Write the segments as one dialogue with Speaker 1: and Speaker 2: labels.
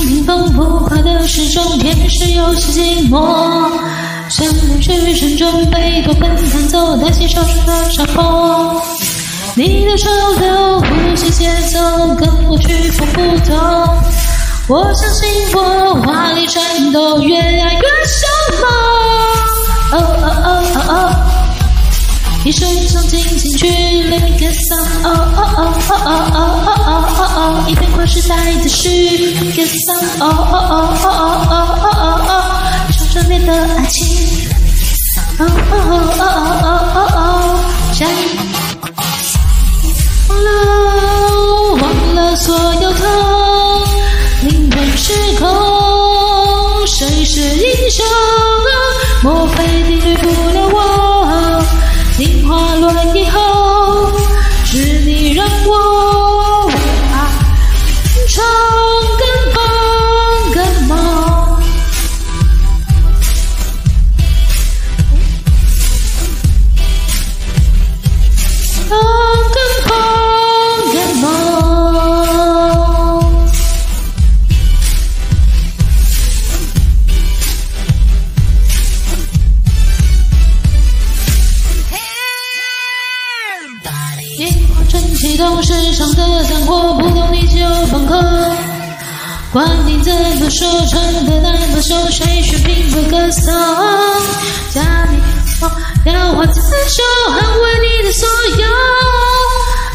Speaker 1: 平凡不快的时钟，偏是有些寂寞。想去沉重，背过奔弹奏，担心受伤的伤口。你的手的呼吸节奏，跟我曲风不同。我相信我华丽战斗，越爱越凶猛。哦哦哦哦哦。一首一首进行曲，Let me get some，哦哦哦哦哦哦哦哦哦，一片跨时代的序，Get some，哦哦哦哦哦哦哦哦哦，一场热烈的爱情，哦哦哦哦哦哦哦，下一，忘了忘了所有痛，灵魂失控，谁是英雄？莫非启动，世上的灯火，不懂你就放空。管你怎么说，唱的那么秀，谁学苹果歌颂？加密后，要我自首，捍卫你的所有。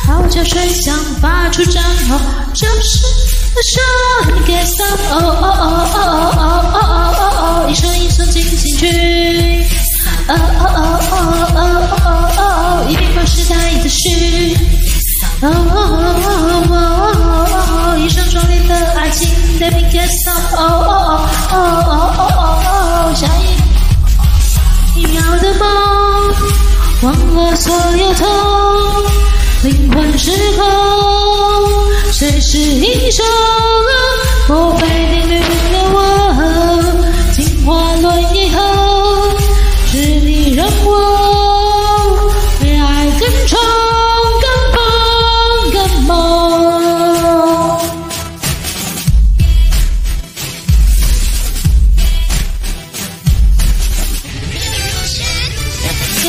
Speaker 1: 号角吹响，发出战吼，就是的手，Get some，哦哦哦哦哦哦哦哦哦，一首一首进行曲，哦，一生中的爱情，得给。哦，哦，哦，哦，哦，哦，哦，下一秒的梦，忘了所有痛，灵魂失控，谁是英雄？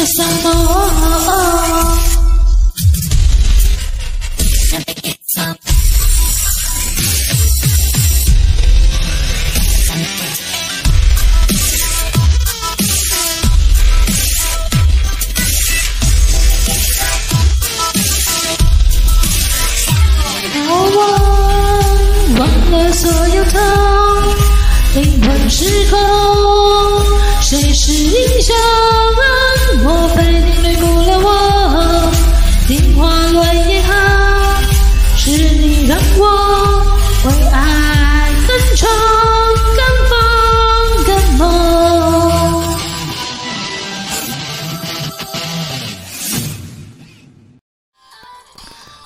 Speaker 1: 什么？忘忘了所有痛，灵魂失控，谁是英雄？